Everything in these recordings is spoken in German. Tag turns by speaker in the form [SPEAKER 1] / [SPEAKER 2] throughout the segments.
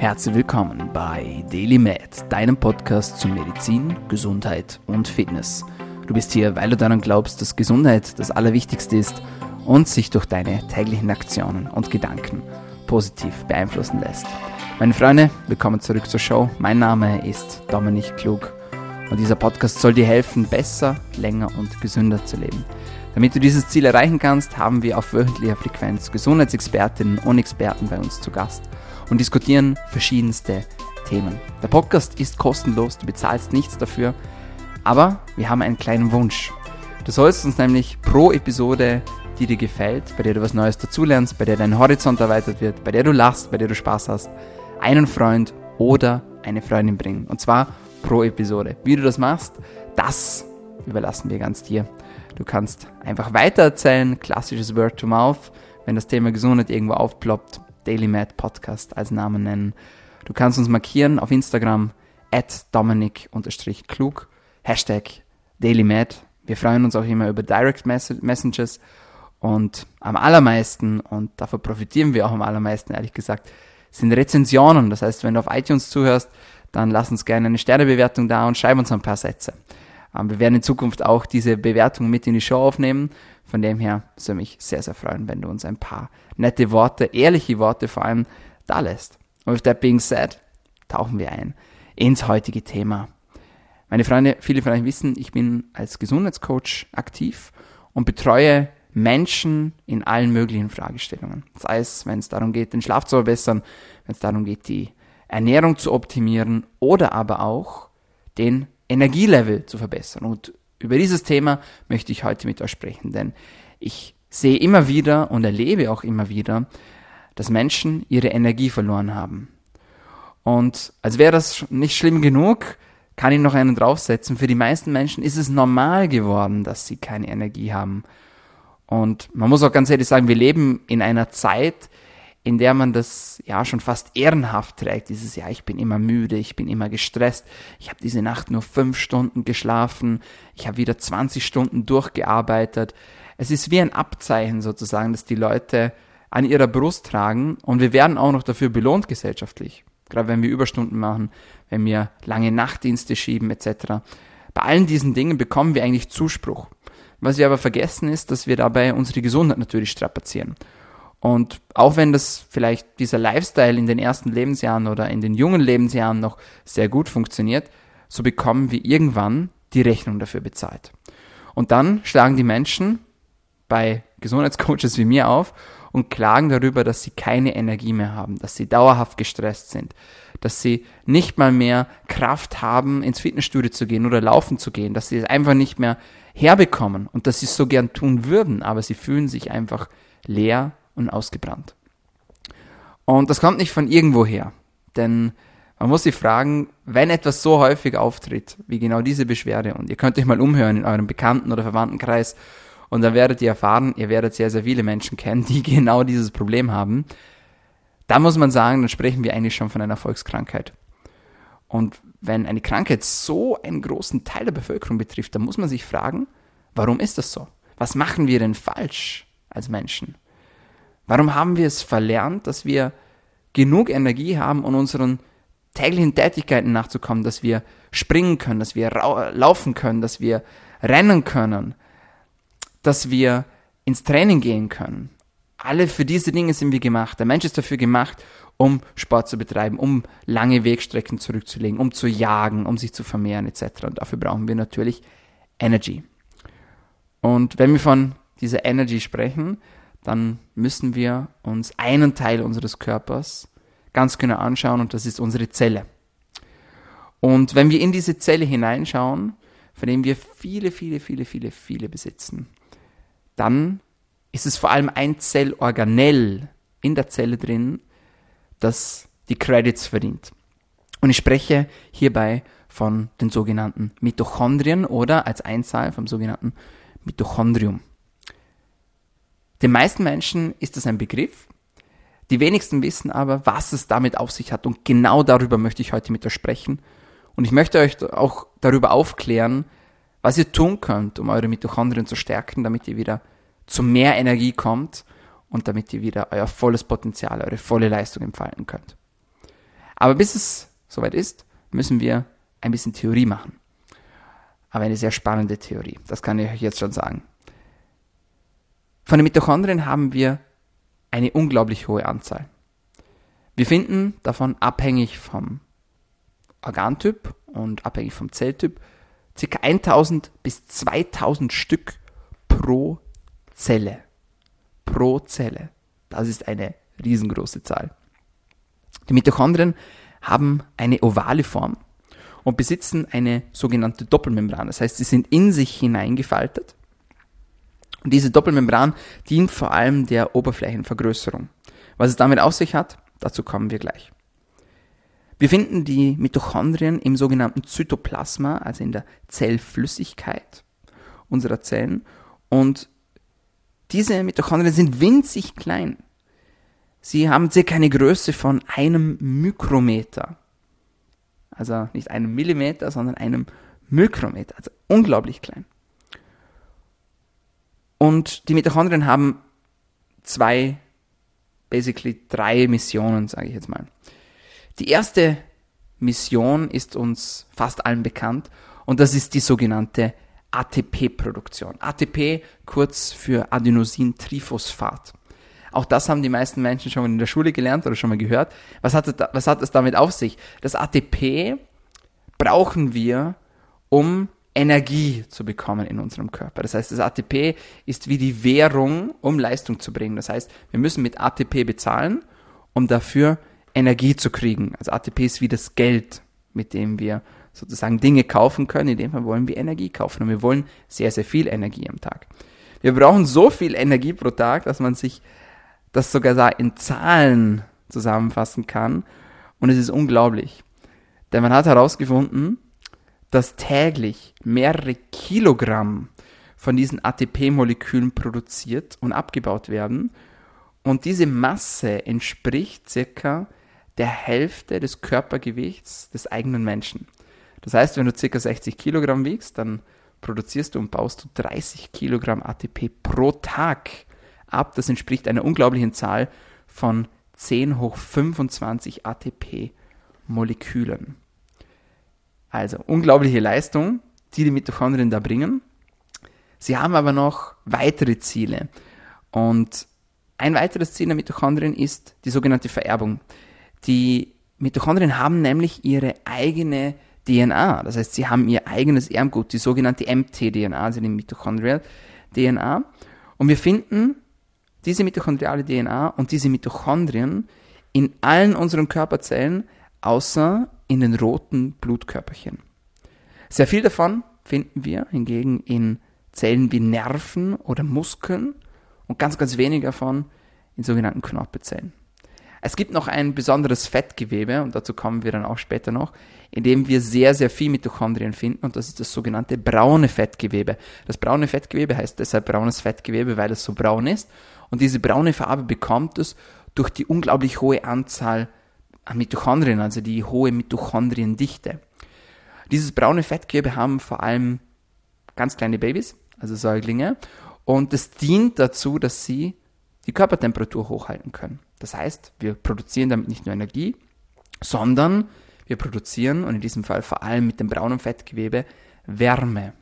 [SPEAKER 1] Herzlich willkommen bei Daily Med, deinem Podcast zu Medizin, Gesundheit und Fitness. Du bist hier, weil du daran glaubst, dass Gesundheit das Allerwichtigste ist und sich durch deine täglichen Aktionen und Gedanken positiv beeinflussen lässt. Meine Freunde, willkommen zurück zur Show. Mein Name ist Dominik Klug und dieser Podcast soll dir helfen, besser, länger und gesünder zu leben. Damit du dieses Ziel erreichen kannst, haben wir auf wöchentlicher Frequenz Gesundheitsexpertinnen und Experten bei uns zu Gast und diskutieren verschiedenste Themen. Der Podcast ist kostenlos, du bezahlst nichts dafür, aber wir haben einen kleinen Wunsch. Du sollst uns nämlich pro Episode, die dir gefällt, bei der du was Neues dazulernst, bei der dein Horizont erweitert wird, bei der du lachst, bei der du Spaß hast, einen Freund oder eine Freundin bringen. Und zwar pro Episode. Wie du das machst, das überlassen wir ganz dir. Du kannst einfach weitererzählen, klassisches Word to Mouth, wenn das Thema Gesundheit irgendwo aufploppt, Daily Mad Podcast als Namen nennen. Du kannst uns markieren auf Instagram at Dominik-klug, Hashtag DailyMad. Wir freuen uns auch immer über Direct Messages und am allermeisten, und davon profitieren wir auch am allermeisten, ehrlich gesagt, sind Rezensionen. Das heißt, wenn du auf iTunes zuhörst, dann lass uns gerne eine Sternebewertung da und schreib uns ein paar Sätze. Ähm, wir werden in Zukunft auch diese Bewertung mit in die Show aufnehmen. Von dem her soll mich sehr, sehr freuen, wenn du uns ein paar nette Worte, ehrliche Worte vor allem da lässt. Und with that being said, tauchen wir ein ins heutige Thema. Meine Freunde, viele von euch wissen, ich bin als Gesundheitscoach aktiv und betreue Menschen in allen möglichen Fragestellungen. Sei es, wenn es darum geht, den Schlaf zu verbessern, wenn es darum geht, die Ernährung zu optimieren oder aber auch den Energielevel zu verbessern. Und über dieses Thema möchte ich heute mit euch sprechen, denn ich sehe immer wieder und erlebe auch immer wieder, dass Menschen ihre Energie verloren haben. Und als wäre das nicht schlimm genug, kann ich noch einen draufsetzen. Für die meisten Menschen ist es normal geworden, dass sie keine Energie haben. Und man muss auch ganz ehrlich sagen, wir leben in einer Zeit, in der man das ja schon fast ehrenhaft trägt. Dieses ja, ich bin immer müde, ich bin immer gestresst, ich habe diese Nacht nur fünf Stunden geschlafen, ich habe wieder 20 Stunden durchgearbeitet. Es ist wie ein Abzeichen sozusagen, dass die Leute an ihrer Brust tragen und wir werden auch noch dafür belohnt gesellschaftlich. Gerade wenn wir Überstunden machen, wenn wir lange Nachtdienste schieben etc. Bei allen diesen Dingen bekommen wir eigentlich Zuspruch. Was wir aber vergessen ist, dass wir dabei unsere Gesundheit natürlich strapazieren. Und auch wenn das vielleicht dieser Lifestyle in den ersten Lebensjahren oder in den jungen Lebensjahren noch sehr gut funktioniert, so bekommen wir irgendwann die Rechnung dafür bezahlt. Und dann schlagen die Menschen bei Gesundheitscoaches wie mir auf und klagen darüber, dass sie keine Energie mehr haben, dass sie dauerhaft gestresst sind, dass sie nicht mal mehr Kraft haben, ins Fitnessstudio zu gehen oder laufen zu gehen, dass sie es einfach nicht mehr herbekommen und dass sie es so gern tun würden, aber sie fühlen sich einfach leer und ausgebrannt. Und das kommt nicht von irgendwoher, denn man muss sich fragen, wenn etwas so häufig auftritt, wie genau diese Beschwerde, und ihr könnt euch mal umhören in eurem Bekannten- oder Verwandtenkreis, und dann werdet ihr erfahren, ihr werdet sehr, sehr viele Menschen kennen, die genau dieses Problem haben. Da muss man sagen, dann sprechen wir eigentlich schon von einer Volkskrankheit. Und wenn eine Krankheit so einen großen Teil der Bevölkerung betrifft, dann muss man sich fragen, warum ist das so? Was machen wir denn falsch als Menschen? Warum haben wir es verlernt, dass wir genug Energie haben, um unseren täglichen Tätigkeiten nachzukommen, dass wir springen können, dass wir laufen können, dass wir rennen können, dass wir ins Training gehen können. Alle für diese Dinge sind wir gemacht. Der Mensch ist dafür gemacht, um Sport zu betreiben, um lange Wegstrecken zurückzulegen, um zu jagen, um sich zu vermehren etc. Und dafür brauchen wir natürlich Energy. Und wenn wir von dieser Energy sprechen, dann müssen wir uns einen Teil unseres Körpers ganz genau anschauen und das ist unsere Zelle. Und wenn wir in diese Zelle hineinschauen, von dem wir viele, viele, viele, viele, viele besitzen, dann ist es vor allem ein Zellorganell in der Zelle drin, das die Credits verdient. Und ich spreche hierbei von den sogenannten Mitochondrien oder als Einzahl vom sogenannten Mitochondrium. Den meisten Menschen ist das ein Begriff. Die wenigsten wissen aber, was es damit auf sich hat. Und genau darüber möchte ich heute mit euch sprechen. Und ich möchte euch auch darüber aufklären, was ihr tun könnt, um eure Mitochondrien zu stärken, damit ihr wieder zu mehr Energie kommt und damit ihr wieder euer volles Potenzial, eure volle Leistung entfalten könnt. Aber bis es soweit ist, müssen wir ein bisschen Theorie machen. Aber eine sehr spannende Theorie, das kann ich euch jetzt schon sagen. Von den Mitochondrien haben wir eine unglaublich hohe Anzahl. Wir finden davon abhängig vom Organtyp und abhängig vom Zelltyp ca. 1000 bis 2000 Stück pro Zelle. Pro Zelle. Das ist eine riesengroße Zahl. Die Mitochondrien haben eine ovale Form und besitzen eine sogenannte Doppelmembran. Das heißt, sie sind in sich hineingefaltet. Und diese Doppelmembran dient vor allem der Oberflächenvergrößerung. Was es damit auf sich hat, dazu kommen wir gleich. Wir finden die Mitochondrien im sogenannten Zytoplasma, also in der Zellflüssigkeit unserer Zellen. Und diese Mitochondrien sind winzig klein. Sie haben circa eine Größe von einem Mikrometer. Also nicht einem Millimeter, sondern einem Mikrometer. Also unglaublich klein. Und die Mitochondrien haben zwei, basically drei Missionen, sage ich jetzt mal. Die erste Mission ist uns fast allen bekannt und das ist die sogenannte ATP-Produktion. ATP kurz für Adenosintriphosphat. Auch das haben die meisten Menschen schon in der Schule gelernt oder schon mal gehört. Was hat, das, was hat es damit auf sich? Das ATP brauchen wir, um Energie zu bekommen in unserem Körper. Das heißt, das ATP ist wie die Währung, um Leistung zu bringen. Das heißt, wir müssen mit ATP bezahlen, um dafür Energie zu kriegen. Also ATP ist wie das Geld, mit dem wir sozusagen Dinge kaufen können. In dem Fall wollen wir Energie kaufen und wir wollen sehr, sehr viel Energie am Tag. Wir brauchen so viel Energie pro Tag, dass man sich das sogar in Zahlen zusammenfassen kann. Und es ist unglaublich. Denn man hat herausgefunden, dass täglich mehrere Kilogramm von diesen ATP-Molekülen produziert und abgebaut werden. Und diese Masse entspricht circa der Hälfte des Körpergewichts des eigenen Menschen. Das heißt, wenn du circa 60 Kilogramm wiegst, dann produzierst du und baust du 30 Kilogramm ATP pro Tag ab. Das entspricht einer unglaublichen Zahl von 10 hoch 25 ATP-Molekülen. Also unglaubliche Leistung, die die Mitochondrien da bringen. Sie haben aber noch weitere Ziele. Und ein weiteres Ziel der Mitochondrien ist die sogenannte Vererbung. Die Mitochondrien haben nämlich ihre eigene DNA. Das heißt, sie haben ihr eigenes Erbgut, die sogenannte mtDNA, also die Mitochondrial DNA. Und wir finden diese mitochondriale DNA und diese Mitochondrien in allen unseren Körperzellen, außer in den roten Blutkörperchen. Sehr viel davon finden wir hingegen in Zellen wie Nerven oder Muskeln und ganz, ganz wenig davon in sogenannten Knorpelzellen. Es gibt noch ein besonderes Fettgewebe, und dazu kommen wir dann auch später noch, in dem wir sehr, sehr viel Mitochondrien finden, und das ist das sogenannte braune Fettgewebe. Das braune Fettgewebe heißt deshalb braunes Fettgewebe, weil es so braun ist, und diese braune Farbe bekommt es durch die unglaublich hohe Anzahl an Mitochondrien, also die hohe Mitochondriendichte. Dieses braune Fettgewebe haben vor allem ganz kleine Babys, also Säuglinge, und es dient dazu, dass sie die Körpertemperatur hochhalten können. Das heißt, wir produzieren damit nicht nur Energie, sondern wir produzieren, und in diesem Fall vor allem mit dem braunen Fettgewebe, Wärme.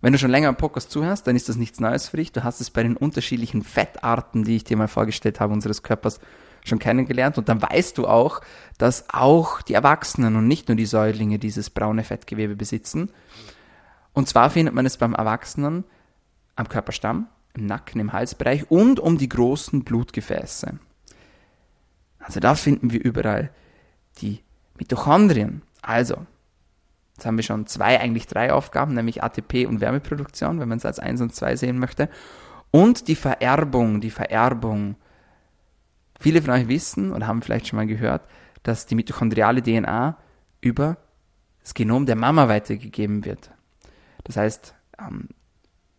[SPEAKER 1] Wenn du schon länger am Podcast zuhörst, dann ist das nichts Neues für dich. Du hast es bei den unterschiedlichen Fettarten, die ich dir mal vorgestellt habe, unseres Körpers schon kennengelernt. Und dann weißt du auch, dass auch die Erwachsenen und nicht nur die Säuglinge dieses braune Fettgewebe besitzen. Und zwar findet man es beim Erwachsenen am Körperstamm, im Nacken, im Halsbereich und um die großen Blutgefäße. Also da finden wir überall die Mitochondrien. Also, jetzt haben wir schon zwei, eigentlich drei Aufgaben, nämlich ATP und Wärmeproduktion, wenn man es als eins und zwei sehen möchte. Und die Vererbung, die Vererbung. Viele von euch wissen oder haben vielleicht schon mal gehört, dass die mitochondriale DNA über das Genom der Mama weitergegeben wird. Das heißt, ähm,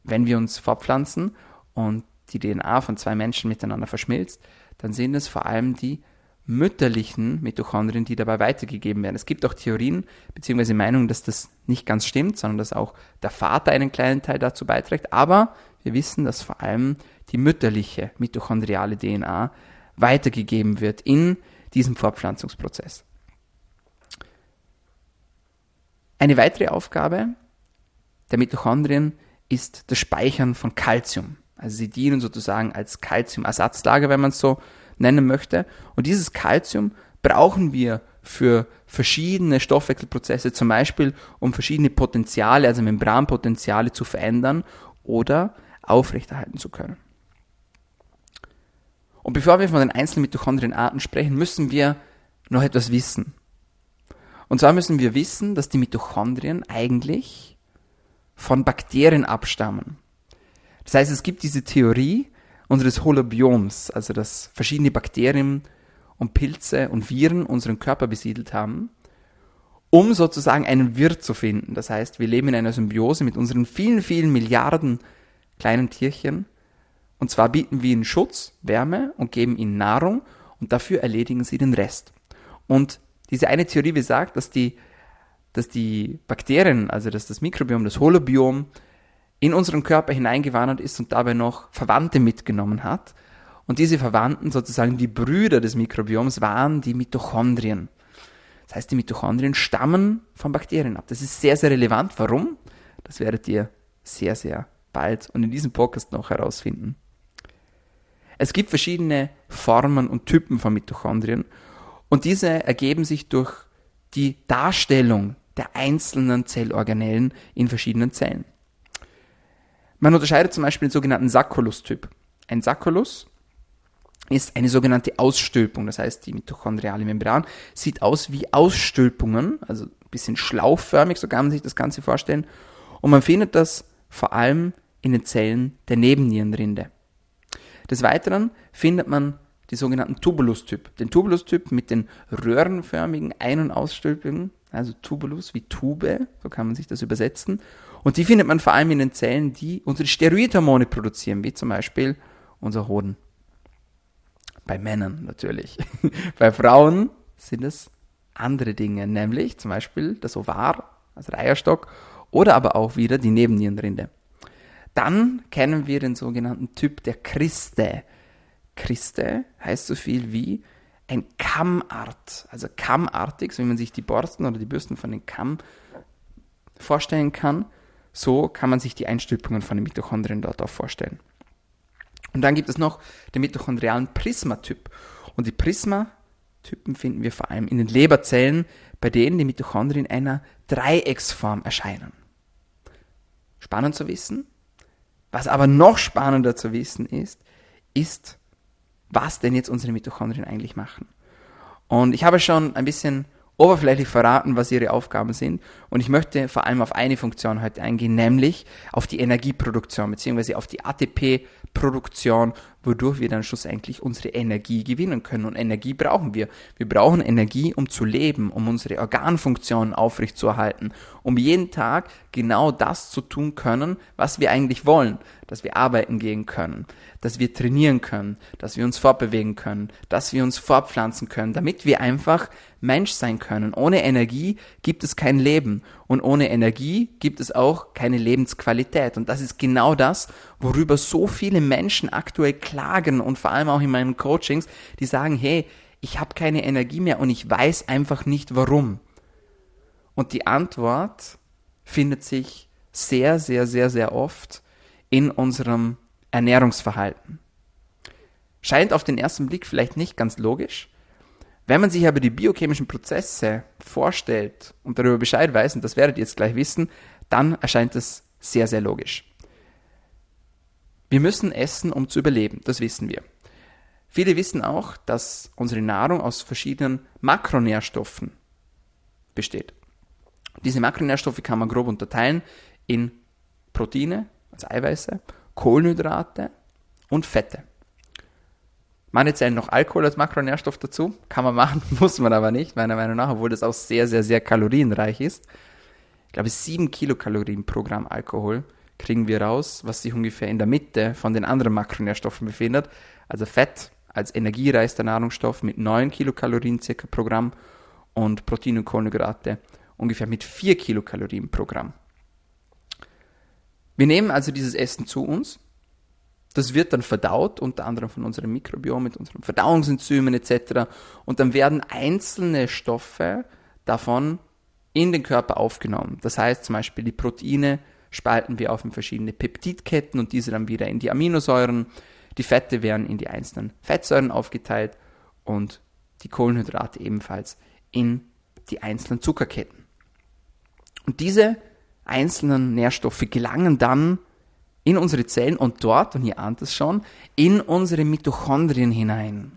[SPEAKER 1] wenn wir uns fortpflanzen und die DNA von zwei Menschen miteinander verschmilzt, dann sind es vor allem die mütterlichen Mitochondrien, die dabei weitergegeben werden. Es gibt auch Theorien bzw. Meinungen, dass das nicht ganz stimmt, sondern dass auch der Vater einen kleinen Teil dazu beiträgt. Aber wir wissen, dass vor allem die mütterliche mitochondriale DNA weitergegeben wird in diesem Fortpflanzungsprozess. Eine weitere Aufgabe der Mitochondrien ist das Speichern von Kalzium. Also sie dienen sozusagen als Kalziumersatzlager, wenn man es so nennen möchte. Und dieses Kalzium brauchen wir für verschiedene Stoffwechselprozesse, zum Beispiel um verschiedene Potenziale, also Membranpotenziale zu verändern oder aufrechterhalten zu können. Und bevor wir von den einzelnen Mitochondrienarten sprechen, müssen wir noch etwas wissen. Und zwar müssen wir wissen, dass die Mitochondrien eigentlich von Bakterien abstammen. Das heißt, es gibt diese Theorie unseres Holobioms, also dass verschiedene Bakterien und Pilze und Viren unseren Körper besiedelt haben, um sozusagen einen Wirt zu finden. Das heißt, wir leben in einer Symbiose mit unseren vielen, vielen Milliarden kleinen Tierchen. Und zwar bieten wir ihnen Schutz, Wärme und geben ihnen Nahrung und dafür erledigen sie den Rest. Und diese eine Theorie besagt, dass die, dass die Bakterien, also dass das Mikrobiom, das Holobiom, in unseren Körper hineingewandert ist und dabei noch Verwandte mitgenommen hat. Und diese Verwandten, sozusagen die Brüder des Mikrobioms, waren die Mitochondrien. Das heißt, die Mitochondrien stammen von Bakterien ab. Das ist sehr, sehr relevant. Warum? Das werdet ihr sehr, sehr bald und in diesem Podcast noch herausfinden. Es gibt verschiedene Formen und Typen von Mitochondrien und diese ergeben sich durch die Darstellung der einzelnen Zellorganellen in verschiedenen Zellen. Man unterscheidet zum Beispiel den sogenannten Saccholus-Typ. Ein Saccholus ist eine sogenannte Ausstülpung, das heißt die mitochondriale Membran sieht aus wie Ausstülpungen, also ein bisschen schlauchförmig, so kann man sich das Ganze vorstellen. Und man findet das vor allem in den Zellen der Nebennierenrinde. Des Weiteren findet man die sogenannten Tubulus-Typ. Den Tubulus-Typ mit den röhrenförmigen Ein- und Ausstülpungen, also Tubulus wie Tube, so kann man sich das übersetzen. Und die findet man vor allem in den Zellen, die unsere Steroidhormone produzieren, wie zum Beispiel unser Hoden. Bei Männern natürlich. Bei Frauen sind es andere Dinge, nämlich zum Beispiel das Ovar, also der Eierstock, oder aber auch wieder die Nebennierenrinde. Dann kennen wir den sogenannten Typ der Christe. Christe heißt so viel wie ein Kammart, also kammartig, so wie man sich die Borsten oder die Bürsten von den Kamm vorstellen kann. So kann man sich die Einstülpungen von den Mitochondrien dort auch vorstellen. Und dann gibt es noch den mitochondrialen Prismatyp. Und die Prismatypen finden wir vor allem in den Leberzellen, bei denen die Mitochondrien in einer Dreiecksform erscheinen. Spannend zu wissen. Was aber noch spannender zu wissen ist, ist, was denn jetzt unsere Mitochondrien eigentlich machen. Und ich habe schon ein bisschen oberflächlich verraten, was ihre Aufgaben sind. Und ich möchte vor allem auf eine Funktion heute eingehen, nämlich auf die Energieproduktion beziehungsweise auf die ATP-Produktion, wodurch wir dann schlussendlich unsere Energie gewinnen können. Und Energie brauchen wir. Wir brauchen Energie, um zu leben, um unsere Organfunktionen aufrechtzuerhalten, um jeden Tag genau das zu tun können, was wir eigentlich wollen. Dass wir arbeiten gehen können, dass wir trainieren können, dass wir uns fortbewegen können, dass wir uns fortpflanzen können, damit wir einfach Mensch sein können. Ohne Energie gibt es kein Leben und ohne Energie gibt es auch keine Lebensqualität. Und das ist genau das, worüber so viele Menschen aktuell klagen und vor allem auch in meinen Coachings, die sagen, hey, ich habe keine Energie mehr und ich weiß einfach nicht warum. Und die Antwort findet sich sehr, sehr, sehr, sehr oft in unserem Ernährungsverhalten. Scheint auf den ersten Blick vielleicht nicht ganz logisch, wenn man sich aber die biochemischen Prozesse vorstellt und darüber Bescheid weiß, und das werdet ihr jetzt gleich wissen, dann erscheint es sehr, sehr logisch. Wir müssen essen, um zu überleben, das wissen wir. Viele wissen auch, dass unsere Nahrung aus verschiedenen Makronährstoffen besteht. Diese Makronährstoffe kann man grob unterteilen in Proteine, also Eiweiße, Kohlenhydrate und Fette. Manche zählen noch Alkohol als Makronährstoff dazu. Kann man machen, muss man aber nicht, meiner Meinung nach, obwohl das auch sehr, sehr, sehr kalorienreich ist. Ich glaube, sieben Kilokalorien pro Gramm Alkohol kriegen wir raus, was sich ungefähr in der Mitte von den anderen Makronährstoffen befindet. Also Fett als energiereichster Nahrungsstoff mit neun Kilokalorien circa pro Gramm und Protein und Kohlenhydrate ungefähr mit vier Kilokalorien pro Gramm. Wir nehmen also dieses Essen zu uns das wird dann verdaut, unter anderem von unserem Mikrobiom, mit unseren Verdauungsenzymen etc. Und dann werden einzelne Stoffe davon in den Körper aufgenommen. Das heißt zum Beispiel die Proteine spalten wir auf in verschiedene Peptidketten und diese dann wieder in die Aminosäuren. Die Fette werden in die einzelnen Fettsäuren aufgeteilt und die Kohlenhydrate ebenfalls in die einzelnen Zuckerketten. Und diese einzelnen Nährstoffe gelangen dann in unsere Zellen und dort, und ihr ahnt es schon, in unsere Mitochondrien hinein.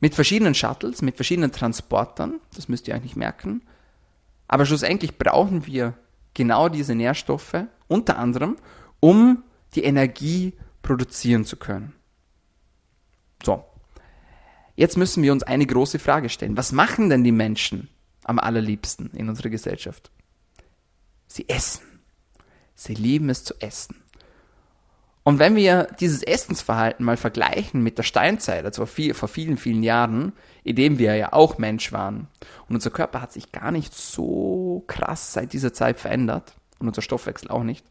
[SPEAKER 1] Mit verschiedenen Shuttles, mit verschiedenen Transportern, das müsst ihr eigentlich merken. Aber schlussendlich brauchen wir genau diese Nährstoffe, unter anderem, um die Energie produzieren zu können. So. Jetzt müssen wir uns eine große Frage stellen. Was machen denn die Menschen am allerliebsten in unserer Gesellschaft? Sie essen. Sie lieben es zu essen. Und wenn wir dieses Essensverhalten mal vergleichen mit der Steinzeit, also vor vielen, vielen Jahren, in dem wir ja auch Mensch waren, und unser Körper hat sich gar nicht so krass seit dieser Zeit verändert, und unser Stoffwechsel auch nicht,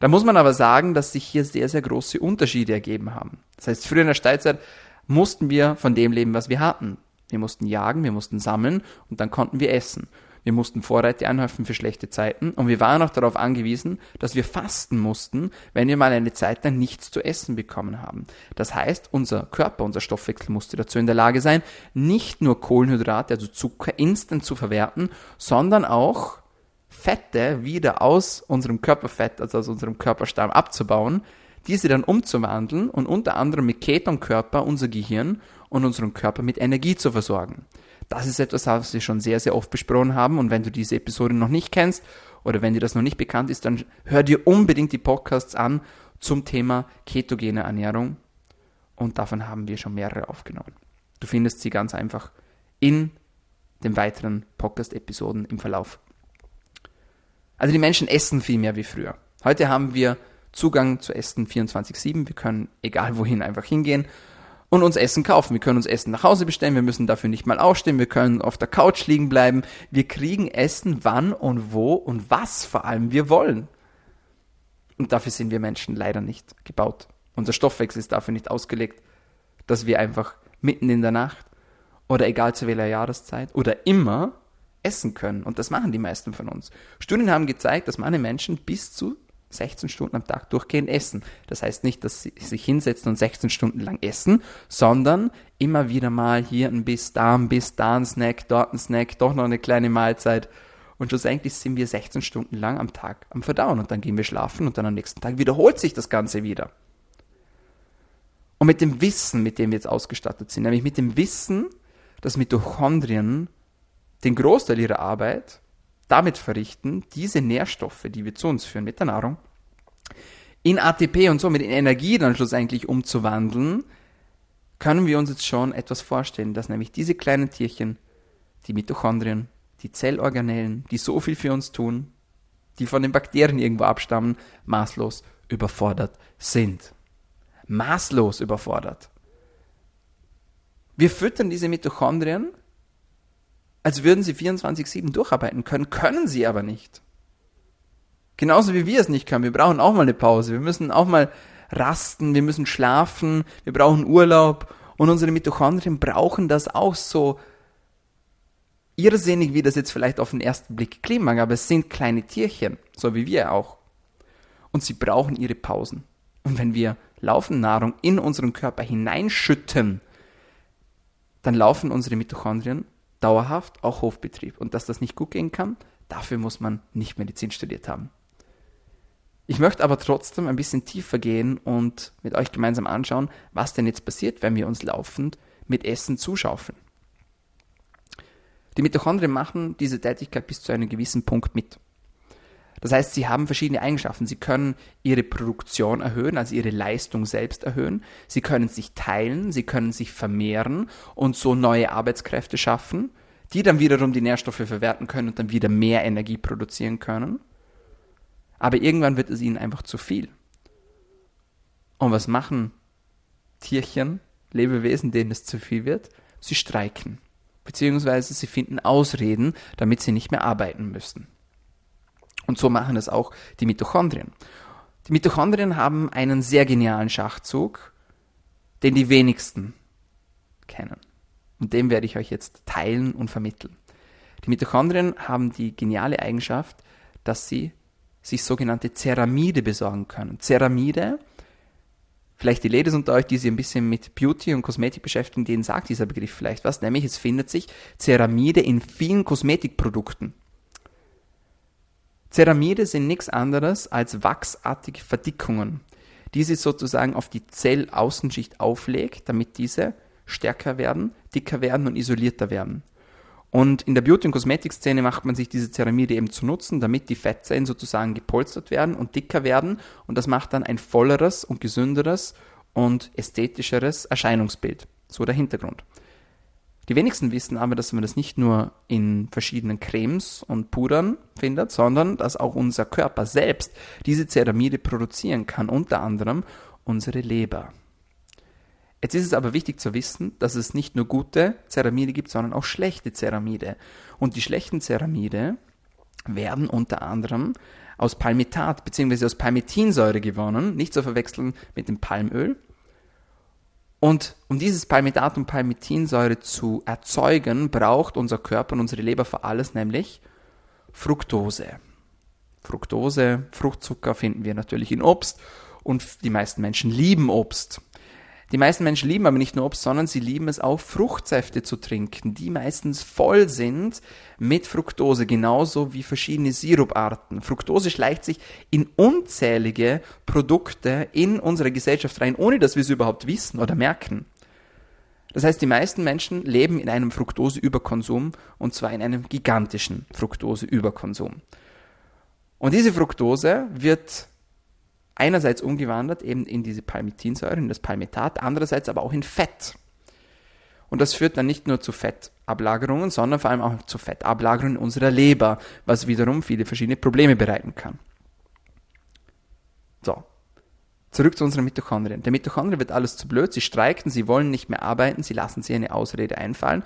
[SPEAKER 1] da muss man aber sagen, dass sich hier sehr, sehr große Unterschiede ergeben haben. Das heißt, früher in der Steinzeit mussten wir von dem leben, was wir hatten. Wir mussten jagen, wir mussten sammeln und dann konnten wir essen. Wir mussten Vorräte anhäufen für schlechte Zeiten und wir waren auch darauf angewiesen, dass wir fasten mussten, wenn wir mal eine Zeit lang nichts zu essen bekommen haben. Das heißt, unser Körper, unser Stoffwechsel musste dazu in der Lage sein, nicht nur Kohlenhydrate, also Zucker, instant zu verwerten, sondern auch Fette wieder aus unserem Körperfett, also aus unserem Körperstamm abzubauen, diese dann umzuwandeln und unter anderem mit Ketonkörper unser Gehirn und unseren Körper mit Energie zu versorgen. Das ist etwas, was wir schon sehr, sehr oft besprochen haben. Und wenn du diese Episode noch nicht kennst oder wenn dir das noch nicht bekannt ist, dann hör dir unbedingt die Podcasts an zum Thema ketogene Ernährung. Und davon haben wir schon mehrere aufgenommen. Du findest sie ganz einfach in den weiteren Podcast-Episoden im Verlauf. Also die Menschen essen viel mehr wie früher. Heute haben wir Zugang zu Essen 24-7. Wir können egal wohin einfach hingehen und uns Essen kaufen. Wir können uns Essen nach Hause bestellen, wir müssen dafür nicht mal aufstehen, wir können auf der Couch liegen bleiben. Wir kriegen Essen, wann und wo und was vor allem wir wollen. Und dafür sind wir Menschen leider nicht gebaut. Unser Stoffwechsel ist dafür nicht ausgelegt, dass wir einfach mitten in der Nacht oder egal zu welcher Jahreszeit oder immer essen können. Und das machen die meisten von uns. Studien haben gezeigt, dass manche Menschen bis zu 16 Stunden am Tag durchgehend essen. Das heißt nicht, dass sie sich hinsetzen und 16 Stunden lang essen, sondern immer wieder mal hier ein Biss, da ein Biss, da ein Snack, dort ein Snack, doch noch eine kleine Mahlzeit. Und schlussendlich sind wir 16 Stunden lang am Tag am Verdauen und dann gehen wir schlafen und dann am nächsten Tag wiederholt sich das Ganze wieder. Und mit dem Wissen, mit dem wir jetzt ausgestattet sind, nämlich mit dem Wissen, dass Mitochondrien den Großteil ihrer Arbeit damit verrichten, diese Nährstoffe, die wir zu uns führen mit der Nahrung, in ATP und somit in Energie dann schlussendlich umzuwandeln, können wir uns jetzt schon etwas vorstellen, dass nämlich diese kleinen Tierchen, die Mitochondrien, die Zellorganellen, die so viel für uns tun, die von den Bakterien irgendwo abstammen, maßlos überfordert sind. Maßlos überfordert. Wir füttern diese Mitochondrien als würden sie 24-7 durcharbeiten können, können sie aber nicht. Genauso wie wir es nicht können. Wir brauchen auch mal eine Pause. Wir müssen auch mal rasten, wir müssen schlafen, wir brauchen Urlaub und unsere Mitochondrien brauchen das auch so irrsinnig, wie das jetzt vielleicht auf den ersten Blick klingen mag, aber es sind kleine Tierchen, so wie wir auch. Und sie brauchen ihre Pausen. Und wenn wir Laufennahrung in unseren Körper hineinschütten, dann laufen unsere Mitochondrien dauerhaft, auch Hofbetrieb. Und dass das nicht gut gehen kann, dafür muss man nicht Medizin studiert haben. Ich möchte aber trotzdem ein bisschen tiefer gehen und mit euch gemeinsam anschauen, was denn jetzt passiert, wenn wir uns laufend mit Essen zuschaufeln. Die Mitochondrien machen diese Tätigkeit bis zu einem gewissen Punkt mit. Das heißt, sie haben verschiedene Eigenschaften. Sie können ihre Produktion erhöhen, also ihre Leistung selbst erhöhen. Sie können sich teilen, sie können sich vermehren und so neue Arbeitskräfte schaffen, die dann wiederum die Nährstoffe verwerten können und dann wieder mehr Energie produzieren können. Aber irgendwann wird es ihnen einfach zu viel. Und was machen Tierchen, Lebewesen, denen es zu viel wird? Sie streiken. Beziehungsweise sie finden Ausreden, damit sie nicht mehr arbeiten müssen. Und so machen es auch die Mitochondrien. Die Mitochondrien haben einen sehr genialen Schachzug, den die wenigsten kennen. Und den werde ich euch jetzt teilen und vermitteln. Die Mitochondrien haben die geniale Eigenschaft, dass sie sich sogenannte Ceramide besorgen können. Ceramide, vielleicht die Ladies unter euch, die sich ein bisschen mit Beauty und Kosmetik beschäftigen, denen sagt dieser Begriff vielleicht was, nämlich es findet sich Ceramide in vielen Kosmetikprodukten. Ceramide sind nichts anderes als wachsartige Verdickungen, die sie sozusagen auf die Zellaußenschicht auflegt, damit diese stärker werden, dicker werden und isolierter werden. Und in der Beauty- und Kosmetikszene macht man sich diese Ceramide eben zu nutzen, damit die Fettzellen sozusagen gepolstert werden und dicker werden. Und das macht dann ein volleres und gesünderes und ästhetischeres Erscheinungsbild. So der Hintergrund. Die wenigsten wissen aber, dass man das nicht nur in verschiedenen Cremes und Pudern findet, sondern dass auch unser Körper selbst diese Ceramide produzieren kann, unter anderem unsere Leber. Jetzt ist es aber wichtig zu wissen, dass es nicht nur gute Ceramide gibt, sondern auch schlechte Ceramide. Und die schlechten Ceramide werden unter anderem aus Palmitat bzw. aus Palmitinsäure gewonnen, nicht zu verwechseln mit dem Palmöl. Und um dieses Palmitat und Palmitinsäure zu erzeugen, braucht unser Körper und unsere Leber vor alles nämlich Fructose. Fructose, Fruchtzucker finden wir natürlich in Obst und die meisten Menschen lieben Obst. Die meisten Menschen lieben aber nicht nur Obst, sondern sie lieben es auch, Fruchtsäfte zu trinken, die meistens voll sind mit Fructose, genauso wie verschiedene Siruparten. Fructose schleicht sich in unzählige Produkte in unsere Gesellschaft rein, ohne dass wir es überhaupt wissen oder merken. Das heißt, die meisten Menschen leben in einem Fructoseüberkonsum und zwar in einem gigantischen Fructoseüberkonsum. Und diese Fructose wird einerseits umgewandelt eben in diese Palmitinsäure, in das Palmitat, andererseits aber auch in Fett. Und das führt dann nicht nur zu Fettablagerungen, sondern vor allem auch zu Fettablagerungen unserer Leber, was wiederum viele verschiedene Probleme bereiten kann. So. Zurück zu unseren Mitochondrien. Der Mitochondrien wird alles zu blöd, sie streiken, sie wollen nicht mehr arbeiten, sie lassen sich eine Ausrede einfallen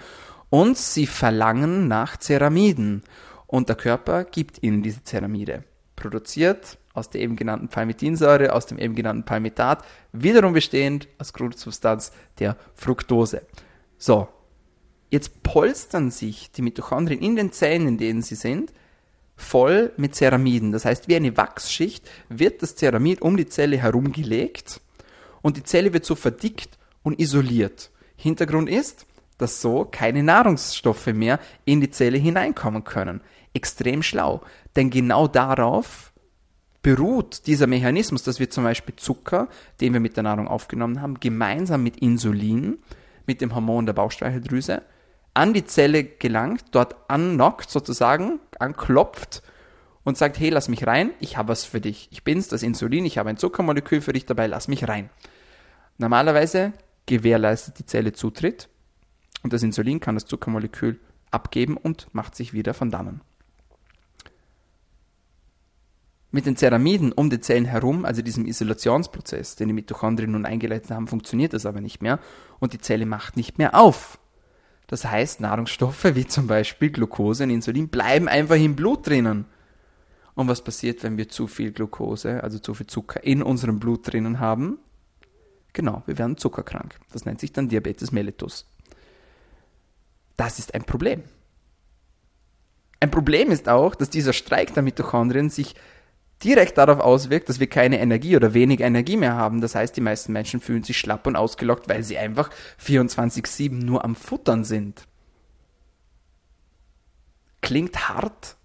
[SPEAKER 1] und sie verlangen nach Ceramiden. Und der Körper gibt ihnen diese Ceramide. Produziert aus der eben genannten Palmitinsäure, aus dem eben genannten Palmitat, wiederum bestehend aus Grundsubstanz der Fructose. So, jetzt polstern sich die Mitochondrien in den Zellen, in denen sie sind, voll mit Ceramiden. Das heißt, wie eine Wachsschicht wird das Ceramid um die Zelle herumgelegt und die Zelle wird so verdickt und isoliert. Hintergrund ist, dass so keine Nahrungsstoffe mehr in die Zelle hineinkommen können. Extrem schlau, denn genau darauf beruht dieser Mechanismus, dass wir zum Beispiel Zucker, den wir mit der Nahrung aufgenommen haben, gemeinsam mit Insulin, mit dem Hormon der Bauchspeicheldrüse, an die Zelle gelangt, dort annockt sozusagen, anklopft und sagt, hey, lass mich rein, ich habe was für dich. Ich bin's, das Insulin, ich habe ein Zuckermolekül für dich dabei, lass mich rein. Normalerweise gewährleistet die Zelle Zutritt und das Insulin kann das Zuckermolekül abgeben und macht sich wieder von dannen. Mit den Ceramiden um die Zellen herum, also diesem Isolationsprozess, den die Mitochondrien nun eingeleitet haben, funktioniert das aber nicht mehr und die Zelle macht nicht mehr auf. Das heißt, Nahrungsstoffe wie zum Beispiel Glucose und Insulin bleiben einfach im Blut drinnen. Und was passiert, wenn wir zu viel Glucose, also zu viel Zucker in unserem Blut drinnen haben? Genau, wir werden zuckerkrank. Das nennt sich dann Diabetes mellitus. Das ist ein Problem. Ein Problem ist auch, dass dieser Streik der Mitochondrien sich direkt darauf auswirkt, dass wir keine Energie oder wenig Energie mehr haben. Das heißt, die meisten Menschen fühlen sich schlapp und ausgelockt, weil sie einfach 24-7 nur am Futtern sind. Klingt hart,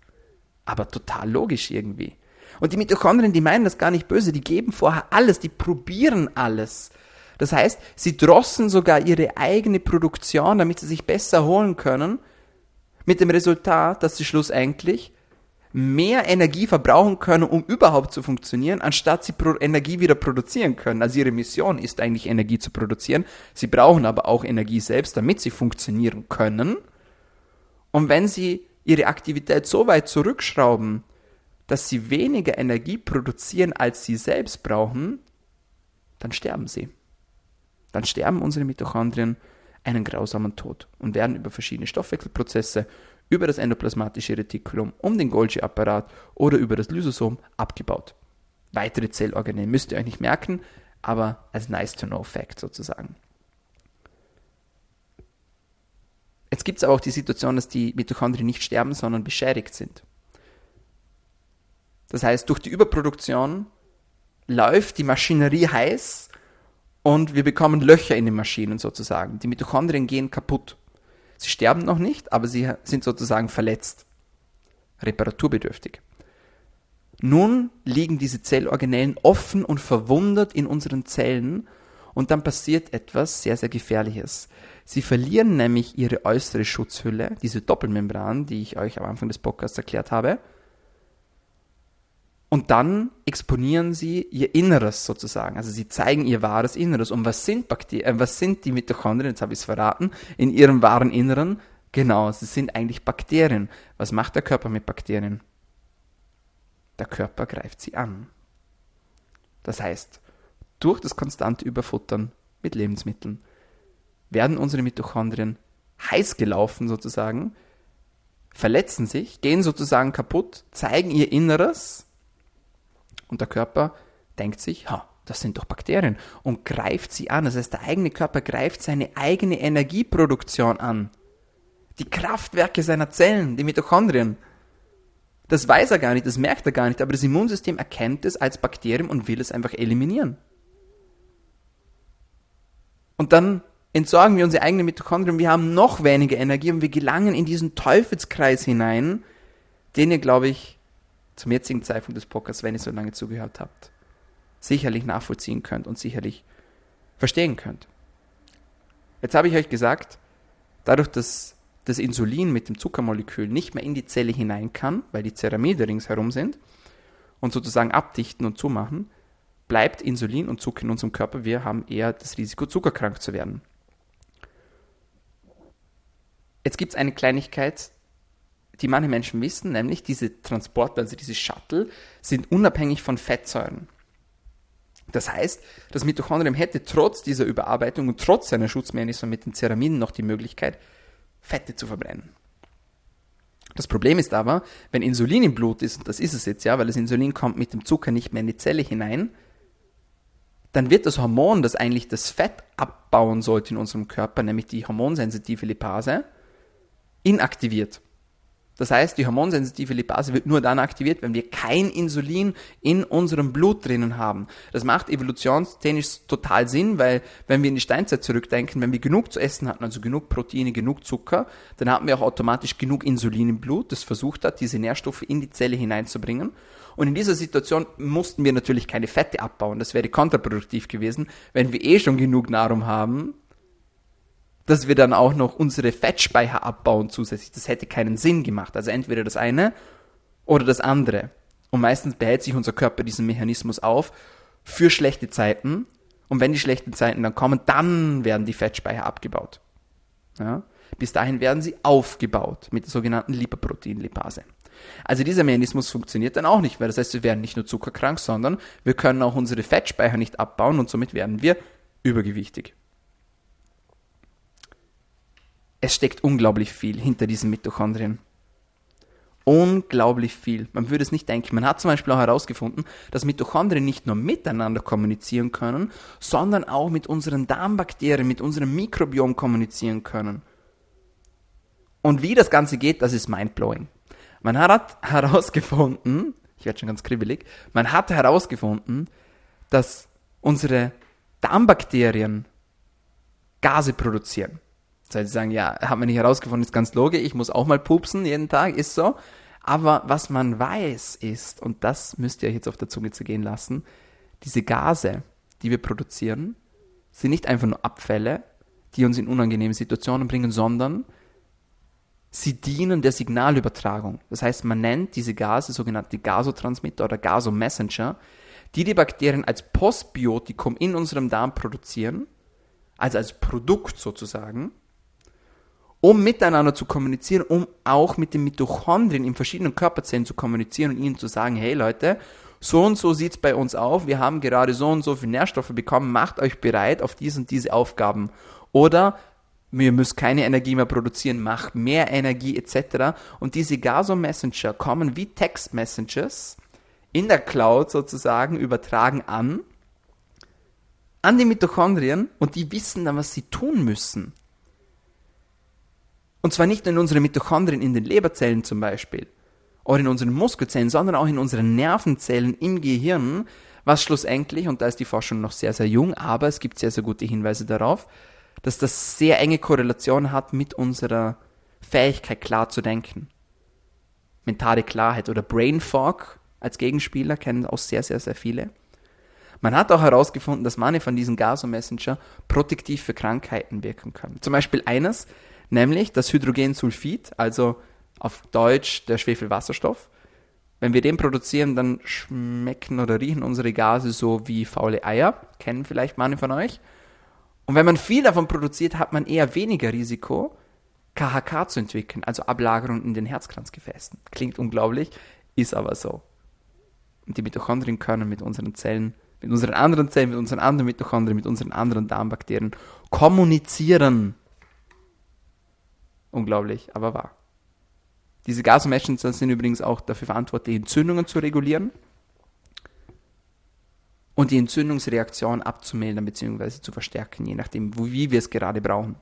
[SPEAKER 1] aber total logisch irgendwie. Und die Mitochondrien, die meinen das gar nicht böse, die geben vorher alles, die probieren alles. Das heißt, sie drossen sogar ihre eigene Produktion, damit sie sich besser holen können, mit dem Resultat, dass sie schlussendlich mehr Energie verbrauchen können, um überhaupt zu funktionieren, anstatt sie Energie wieder produzieren können. Also ihre Mission ist eigentlich Energie zu produzieren. Sie brauchen aber auch Energie selbst, damit sie funktionieren können. Und wenn sie ihre Aktivität so weit zurückschrauben, dass sie weniger Energie produzieren, als sie selbst brauchen, dann sterben sie. Dann sterben unsere Mitochondrien einen grausamen Tod und werden über verschiedene Stoffwechselprozesse, über das endoplasmatische Retikulum um den Golgi-Apparat oder über das Lysosom abgebaut. Weitere Zellorgane müsst ihr euch nicht merken, aber als nice to know Fact sozusagen. Jetzt gibt aber auch die Situation, dass die Mitochondrien nicht sterben, sondern beschädigt sind. Das heißt, durch die Überproduktion läuft die Maschinerie heiß und wir bekommen Löcher in den Maschinen sozusagen. Die Mitochondrien gehen kaputt. Sie sterben noch nicht, aber sie sind sozusagen verletzt, reparaturbedürftig. Nun liegen diese Zellorganellen offen und verwundert in unseren Zellen und dann passiert etwas sehr, sehr Gefährliches. Sie verlieren nämlich ihre äußere Schutzhülle, diese Doppelmembran, die ich euch am Anfang des Podcasts erklärt habe, und dann exponieren sie ihr Inneres sozusagen. Also sie zeigen ihr wahres Inneres. Und was sind Bakterien, äh, was sind die Mitochondrien? Jetzt habe ich es verraten. In ihrem wahren Inneren. Genau, sie sind eigentlich Bakterien. Was macht der Körper mit Bakterien? Der Körper greift sie an. Das heißt, durch das konstante Überfuttern mit Lebensmitteln werden unsere Mitochondrien heiß gelaufen sozusagen, verletzen sich, gehen sozusagen kaputt, zeigen ihr Inneres und der Körper denkt sich, ha, das sind doch Bakterien und greift sie an. Das heißt, der eigene Körper greift seine eigene Energieproduktion an. Die Kraftwerke seiner Zellen, die Mitochondrien. Das weiß er gar nicht, das merkt er gar nicht, aber das Immunsystem erkennt es als Bakterium und will es einfach eliminieren. Und dann entsorgen wir unsere eigenen Mitochondrien, wir haben noch weniger Energie und wir gelangen in diesen Teufelskreis hinein, den ihr, glaube ich, zum jetzigen Zeitpunkt des Podcasts, wenn ihr so lange zugehört habt, sicherlich nachvollziehen könnt und sicherlich verstehen könnt. Jetzt habe ich euch gesagt, dadurch, dass das Insulin mit dem Zuckermolekül nicht mehr in die Zelle hinein kann, weil die Ceramide ringsherum sind und sozusagen abdichten und zumachen, bleibt Insulin und Zucker in unserem Körper. Wir haben eher das Risiko, zuckerkrank zu werden. Jetzt gibt es eine Kleinigkeit, die manche Menschen wissen, nämlich diese Transporter, also diese Shuttle, sind unabhängig von Fettsäuren. Das heißt, das Mitochondrium hätte trotz dieser Überarbeitung und trotz seiner Schutzmechanismen mit den Ceramiden noch die Möglichkeit, Fette zu verbrennen. Das Problem ist aber, wenn Insulin im Blut ist, und das ist es jetzt ja, weil das Insulin kommt mit dem Zucker nicht mehr in die Zelle hinein, dann wird das Hormon, das eigentlich das Fett abbauen sollte in unserem Körper, nämlich die hormonsensitive Lipase, inaktiviert. Das heißt, die hormonsensitive Lipase wird nur dann aktiviert, wenn wir kein Insulin in unserem Blut drinnen haben. Das macht evolutionstechnisch total Sinn, weil wenn wir in die Steinzeit zurückdenken, wenn wir genug zu essen hatten, also genug Proteine, genug Zucker, dann hatten wir auch automatisch genug Insulin im Blut, das versucht hat, diese Nährstoffe in die Zelle hineinzubringen. Und in dieser Situation mussten wir natürlich keine Fette abbauen. Das wäre kontraproduktiv gewesen, wenn wir eh schon genug Nahrung haben, dass wir dann auch noch unsere Fettspeicher abbauen zusätzlich. Das hätte keinen Sinn gemacht. Also entweder das eine oder das andere. Und meistens behält sich unser Körper diesen Mechanismus auf für schlechte Zeiten. Und wenn die schlechten Zeiten dann kommen, dann werden die Fettspeicher abgebaut. Ja? Bis dahin werden sie aufgebaut mit der sogenannten Lipoproteinlipase. Also dieser Mechanismus funktioniert dann auch nicht, weil das heißt, wir werden nicht nur zuckerkrank, sondern wir können auch unsere Fettspeicher nicht abbauen und somit werden wir übergewichtig es steckt unglaublich viel hinter diesen Mitochondrien. Unglaublich viel. Man würde es nicht denken. Man hat zum Beispiel auch herausgefunden, dass Mitochondrien nicht nur miteinander kommunizieren können, sondern auch mit unseren Darmbakterien, mit unserem Mikrobiom kommunizieren können. Und wie das Ganze geht, das ist mindblowing. Man hat herausgefunden, ich werde schon ganz kribbelig, man hat herausgefunden, dass unsere Darmbakterien Gase produzieren. Heißt, sie sagen, ja, hat man nicht herausgefunden, ist ganz logisch, ich muss auch mal pupsen jeden Tag, ist so. Aber was man weiß ist, und das müsst ihr euch jetzt auf der Zunge zu gehen lassen, diese Gase, die wir produzieren, sind nicht einfach nur Abfälle, die uns in unangenehme Situationen bringen, sondern sie dienen der Signalübertragung. Das heißt, man nennt diese Gase sogenannte Gasotransmitter oder Gasomessenger, die die Bakterien als Postbiotikum in unserem Darm produzieren, also als Produkt sozusagen, um miteinander zu kommunizieren, um auch mit den Mitochondrien in verschiedenen Körperzellen zu kommunizieren und ihnen zu sagen, hey Leute, so und so sieht's bei uns auf, wir haben gerade so und so viele Nährstoffe bekommen, macht euch bereit auf diese und diese Aufgaben. Oder ihr müsst keine Energie mehr produzieren, macht mehr Energie etc. Und diese Gaso-Messenger kommen wie Text-Messages in der Cloud sozusagen übertragen an, an die Mitochondrien und die wissen dann, was sie tun müssen. Und zwar nicht nur in unseren Mitochondrien, in den Leberzellen zum Beispiel, oder in unseren Muskelzellen, sondern auch in unseren Nervenzellen im Gehirn, was schlussendlich, und da ist die Forschung noch sehr, sehr jung, aber es gibt sehr, sehr gute Hinweise darauf, dass das sehr enge Korrelation hat mit unserer Fähigkeit, klar zu denken. Mentale Klarheit oder Brain Fog als Gegenspieler kennen auch sehr, sehr, sehr viele. Man hat auch herausgefunden, dass manche von diesen Gaso-Messenger protektiv für Krankheiten wirken können. Zum Beispiel eines, nämlich das Hydrogensulfid, also auf Deutsch der Schwefelwasserstoff. Wenn wir den produzieren, dann schmecken oder riechen unsere Gase so wie faule Eier. Kennen vielleicht manche von euch. Und wenn man viel davon produziert, hat man eher weniger Risiko, KHK zu entwickeln, also Ablagerung in den Herzkranzgefäßen. Klingt unglaublich, ist aber so. Und die Mitochondrien können mit unseren Zellen, mit unseren anderen Zellen, mit unseren anderen Mitochondrien, mit unseren anderen Darmbakterien kommunizieren. Unglaublich, aber wahr. Diese Gasmessenger sind übrigens auch dafür verantwortlich, Entzündungen zu regulieren und die Entzündungsreaktion abzumildern bzw. zu verstärken, je nachdem, wie wir es gerade brauchen.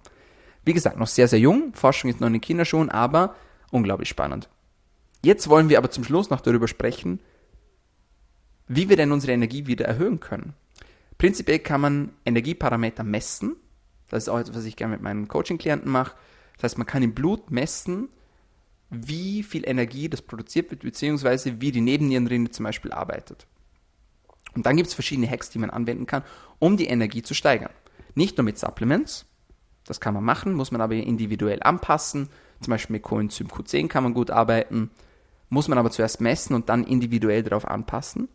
[SPEAKER 1] Wie gesagt, noch sehr, sehr jung, Forschung ist noch in den Kinderschuhen, aber unglaublich spannend. Jetzt wollen wir aber zum Schluss noch darüber sprechen, wie wir denn unsere Energie wieder erhöhen können. Prinzipiell kann man Energieparameter messen. Das ist auch etwas, was ich gerne mit meinen Coaching-Klienten mache. Das heißt, man kann im Blut messen, wie viel Energie das produziert wird, beziehungsweise wie die Nebennierenrinde zum Beispiel arbeitet. Und dann gibt es verschiedene Hacks, die man anwenden kann, um die Energie zu steigern. Nicht nur mit Supplements, das kann man machen, muss man aber individuell anpassen. Zum Beispiel mit Coenzym Q10 kann man gut arbeiten, muss man aber zuerst messen und dann individuell darauf anpassen.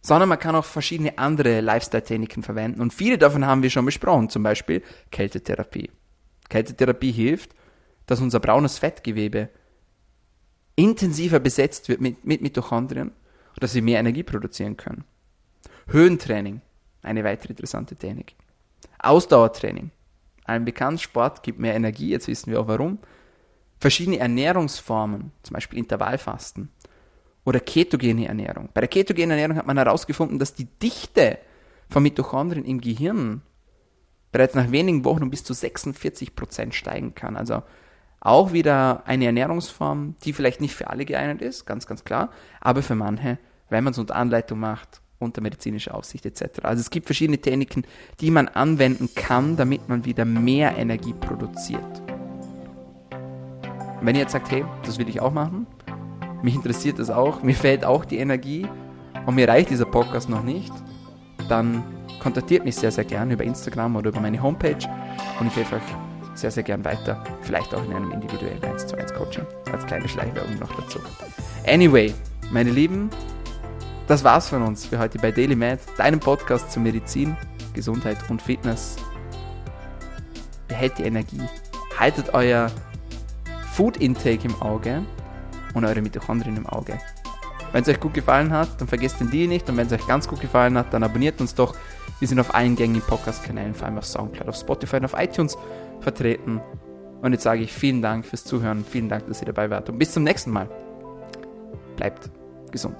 [SPEAKER 1] Sondern man kann auch verschiedene andere Lifestyle-Techniken verwenden und viele davon haben wir schon besprochen, zum Beispiel Kältetherapie. Kältetherapie hilft, dass unser braunes Fettgewebe intensiver besetzt wird mit, mit Mitochondrien und dass wir mehr Energie produzieren können. Höhentraining, eine weitere interessante Technik. Ausdauertraining, ein bekannt, Sport gibt mehr Energie, jetzt wissen wir auch warum. Verschiedene Ernährungsformen, zum Beispiel Intervallfasten oder ketogene Ernährung. Bei der ketogenen Ernährung hat man herausgefunden, dass die Dichte von Mitochondrien im Gehirn bereits nach wenigen Wochen um bis zu 46 Prozent steigen kann. Also auch wieder eine Ernährungsform, die vielleicht nicht für alle geeignet ist, ganz, ganz klar, aber für manche, wenn man es unter Anleitung macht, unter medizinischer Aufsicht etc. Also es gibt verschiedene Techniken, die man anwenden kann, damit man wieder mehr Energie produziert. Wenn ihr jetzt sagt, hey, das will ich auch machen, mich interessiert das auch, mir fehlt auch die Energie und mir reicht dieser Podcast noch nicht, dann kontaktiert mich sehr, sehr gerne über Instagram oder über meine Homepage und ich helfe euch sehr, sehr gern weiter. Vielleicht auch in einem individuellen 1 zu 1 Coaching. Als kleine Schleichwerbung noch dazu. Anyway, meine Lieben, das war's von uns für heute bei Daily Med, deinem Podcast zu Medizin, Gesundheit und Fitness. Behält die Energie, haltet euer Food Intake im Auge und eure Mitochondrien im Auge. Wenn es euch gut gefallen hat, dann vergesst den Deal nicht und wenn es euch ganz gut gefallen hat, dann abonniert uns doch. Wir sind auf allen gängigen Podcast-Kanälen, vor allem auf Soundcloud, auf Spotify und auf iTunes vertreten. Und jetzt sage ich vielen Dank fürs Zuhören, vielen Dank, dass ihr dabei wart und bis zum nächsten Mal. Bleibt gesund.